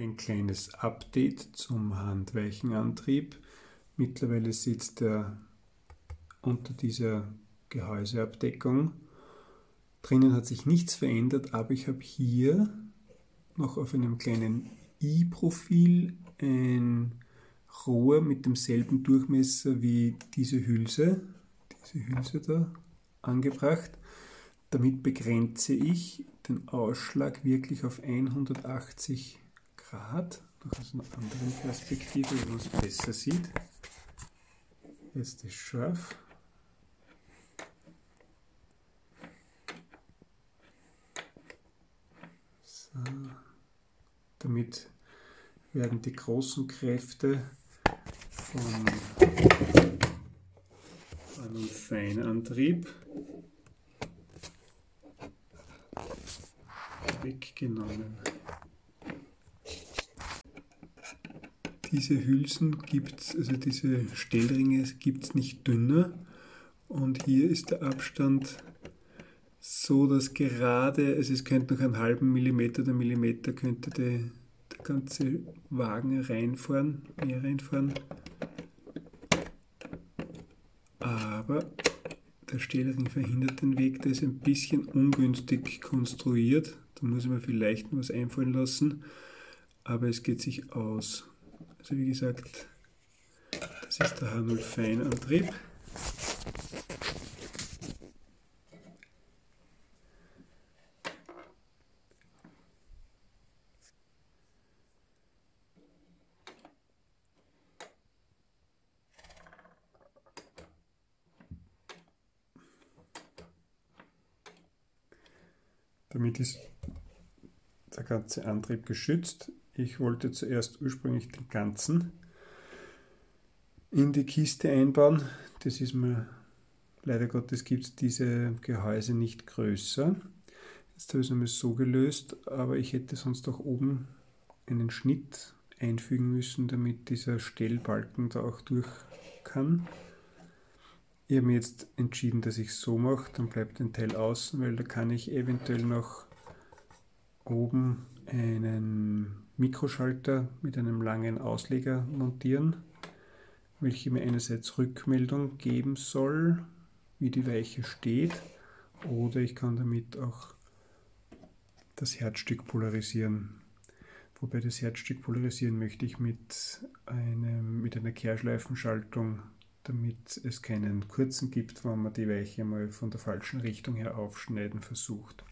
ein kleines Update zum Handweichenantrieb. Mittlerweile sitzt er unter dieser Gehäuseabdeckung. Drinnen hat sich nichts verändert, aber ich habe hier noch auf einem kleinen i-Profil ein Rohr mit demselben Durchmesser wie diese Hülse, diese Hülse da angebracht. Damit begrenze ich den Ausschlag wirklich auf 180 Grad. Noch aus einer anderen Perspektive, wo man es besser sieht. Jetzt ist scharf. So. Damit werden die großen Kräfte vom einem Feinantrieb weggenommen. Diese Hülsen gibt es, also diese Stellringe gibt es nicht dünner. Und hier ist der Abstand so, dass gerade, also es könnte noch einen halben Millimeter oder Millimeter könnte der, der ganze Wagen reinfahren, mehr reinfahren. Aber der Stellring verhindert den Weg, der ist ein bisschen ungünstig konstruiert. Da muss ich mir vielleicht was einfallen lassen, aber es geht sich aus. Also wie gesagt, das ist der H0 Feinantrieb. Damit ist der ganze Antrieb geschützt. Ich wollte zuerst ursprünglich den ganzen in die Kiste einbauen. Das ist mir, leider Gottes gibt es diese Gehäuse nicht größer. Jetzt habe ich es einmal so gelöst, aber ich hätte sonst auch oben einen Schnitt einfügen müssen, damit dieser Stellbalken da auch durch kann. Ich habe mir jetzt entschieden, dass ich es so mache, dann bleibt ein Teil außen, weil da kann ich eventuell noch oben einen Mikroschalter mit einem langen Ausleger montieren, welche mir einerseits Rückmeldung geben soll, wie die Weiche steht, oder ich kann damit auch das Herzstück polarisieren. Wobei das Herzstück polarisieren möchte ich mit, einem, mit einer Kehrschleifenschaltung, damit es keinen kurzen gibt, wenn man die Weiche mal von der falschen Richtung her aufschneiden versucht.